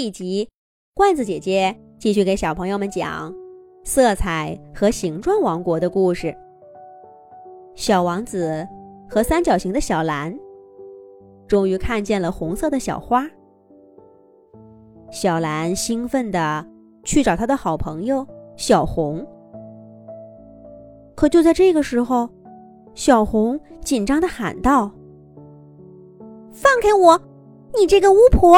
一集，罐子姐姐继续给小朋友们讲色彩和形状王国的故事。小王子和三角形的小蓝终于看见了红色的小花。小蓝兴奋地去找他的好朋友小红，可就在这个时候，小红紧张地喊道：“放开我，你这个巫婆！”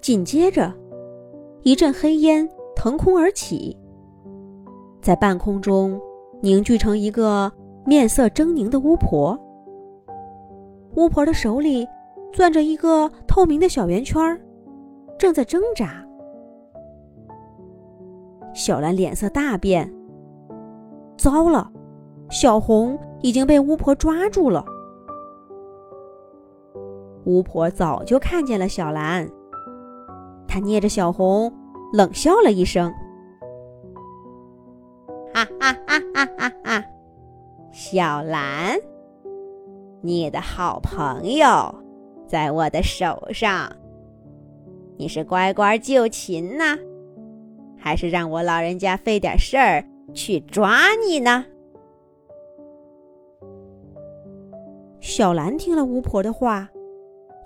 紧接着，一阵黑烟腾空而起，在半空中凝聚成一个面色狰狞的巫婆。巫婆的手里攥着一个透明的小圆圈，正在挣扎。小兰脸色大变，糟了，小红已经被巫婆抓住了。巫婆早就看见了小兰。他捏着小红，冷笑了一声：“哈哈哈哈哈哈！小兰，你的好朋友在我的手上，你是乖乖就擒呢，还是让我老人家费点事儿去抓你呢？”小兰听了巫婆的话，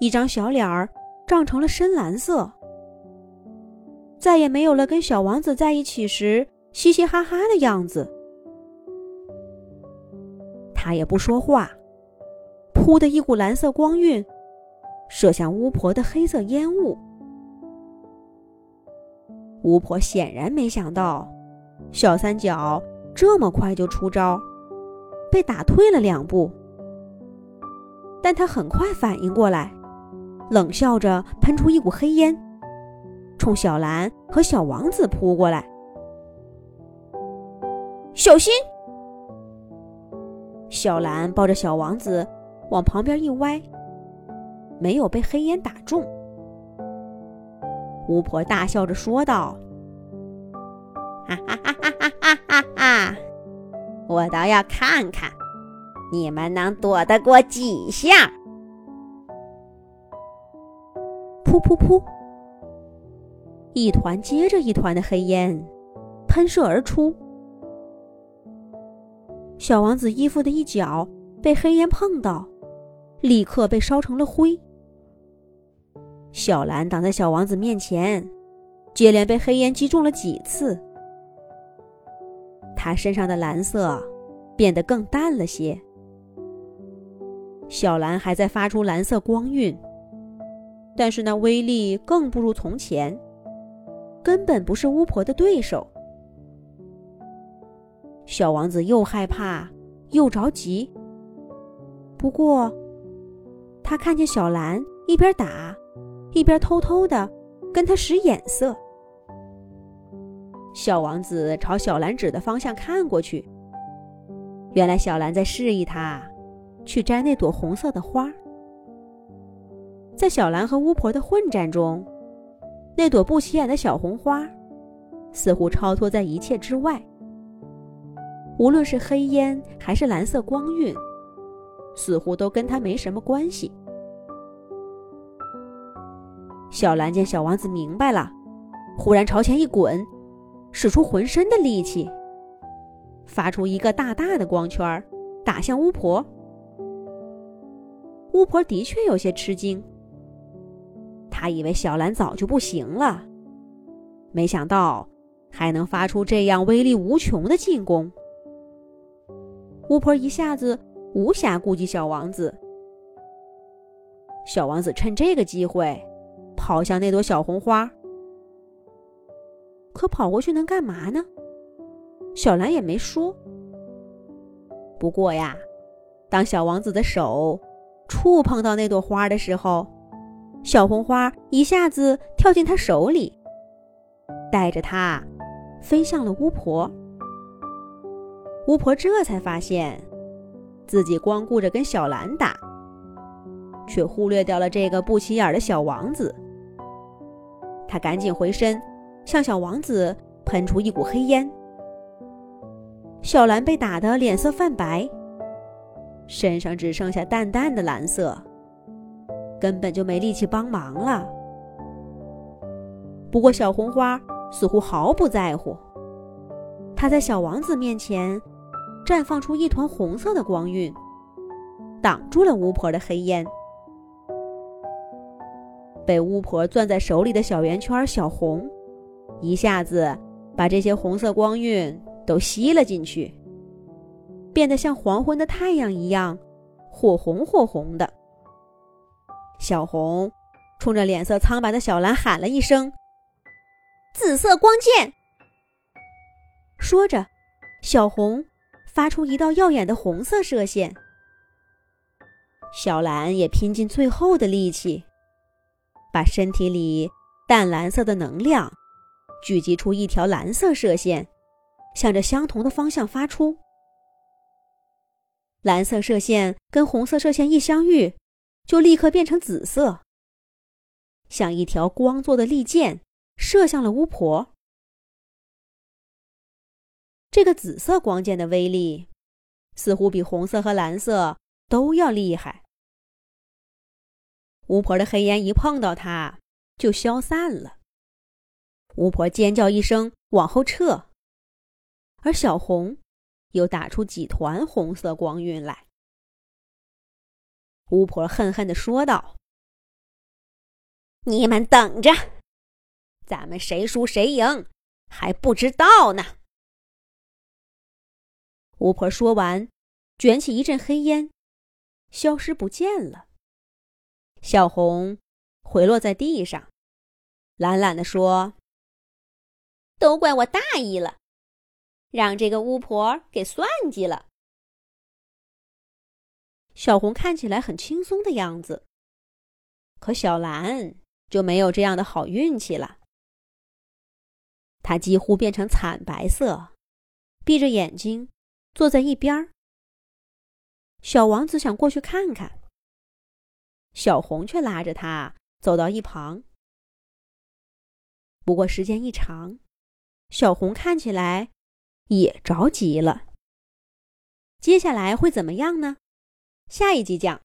一张小脸儿涨成了深蓝色。再也没有了跟小王子在一起时嘻嘻哈哈的样子。他也不说话，扑的一股蓝色光晕射向巫婆的黑色烟雾。巫婆显然没想到小三角这么快就出招，被打退了两步。但他很快反应过来，冷笑着喷出一股黑烟。冲小兰和小王子扑过来。小心。小兰抱着小王子往旁边一歪，没有被黑烟打中。巫婆大笑着说道。哈哈哈哈哈哈哈，我倒要看看你们能躲得过几下。噗噗噗。一团接着一团的黑烟喷射而出，小王子衣服的一角被黑烟碰到，立刻被烧成了灰。小兰挡在小王子面前，接连被黑烟击中了几次，他身上的蓝色变得更淡了些。小兰还在发出蓝色光晕，但是那威力更不如从前。根本不是巫婆的对手。小王子又害怕又着急。不过，他看见小兰一边打，一边偷偷的跟他使眼色。小王子朝小兰指的方向看过去，原来小兰在示意他去摘那朵红色的花。在小兰和巫婆的混战中。那朵不起眼的小红花，似乎超脱在一切之外。无论是黑烟还是蓝色光晕，似乎都跟他没什么关系。小兰见小王子明白了，忽然朝前一滚，使出浑身的力气，发出一个大大的光圈，打向巫婆。巫婆的确有些吃惊。他以为小兰早就不行了，没想到还能发出这样威力无穷的进攻。巫婆一下子无暇顾及小王子，小王子趁这个机会跑向那朵小红花。可跑过去能干嘛呢？小兰也没说。不过呀，当小王子的手触碰到那朵花的时候，小红花一下子跳进他手里，带着他飞向了巫婆。巫婆这才发现，自己光顾着跟小兰打，却忽略掉了这个不起眼的小王子。他赶紧回身，向小王子喷出一股黑烟。小兰被打得脸色泛白，身上只剩下淡淡的蓝色。根本就没力气帮忙了。不过小红花似乎毫不在乎，它在小王子面前绽放出一团红色的光晕，挡住了巫婆的黑烟。被巫婆攥在手里的小圆圈小红，一下子把这些红色光晕都吸了进去，变得像黄昏的太阳一样，火红火红的。小红冲着脸色苍白的小蓝喊了一声：“紫色光剑！”说着，小红发出一道耀眼的红色射线。小蓝也拼尽最后的力气。把身体里淡蓝色的能量聚集出一条蓝色射线，向着相同的方向发出。蓝色射线跟红色射线一相遇，就立刻变成紫色，像一条光做的利剑，射向了巫婆。这个紫色光剑的威力，似乎比红色和蓝色都要厉害。巫婆的黑烟一碰到它，就消散了。巫婆尖叫一声，往后撤，而小红又打出几团红色光晕来。巫婆恨恨地说道：“你们等着，咱们谁输谁赢还不知道呢。”巫婆说完，卷起一阵黑烟，消失不见了。小红回落在地上，懒懒地说：“都怪我大意了，让这个巫婆给算计了。”小红看起来很轻松的样子，可小蓝就没有这样的好运气了。她几乎变成惨白色，闭着眼睛坐在一边儿。小王子想过去看看。小红却拉着他走到一旁。不过时间一长，小红看起来也着急了。接下来会怎么样呢？下一集讲。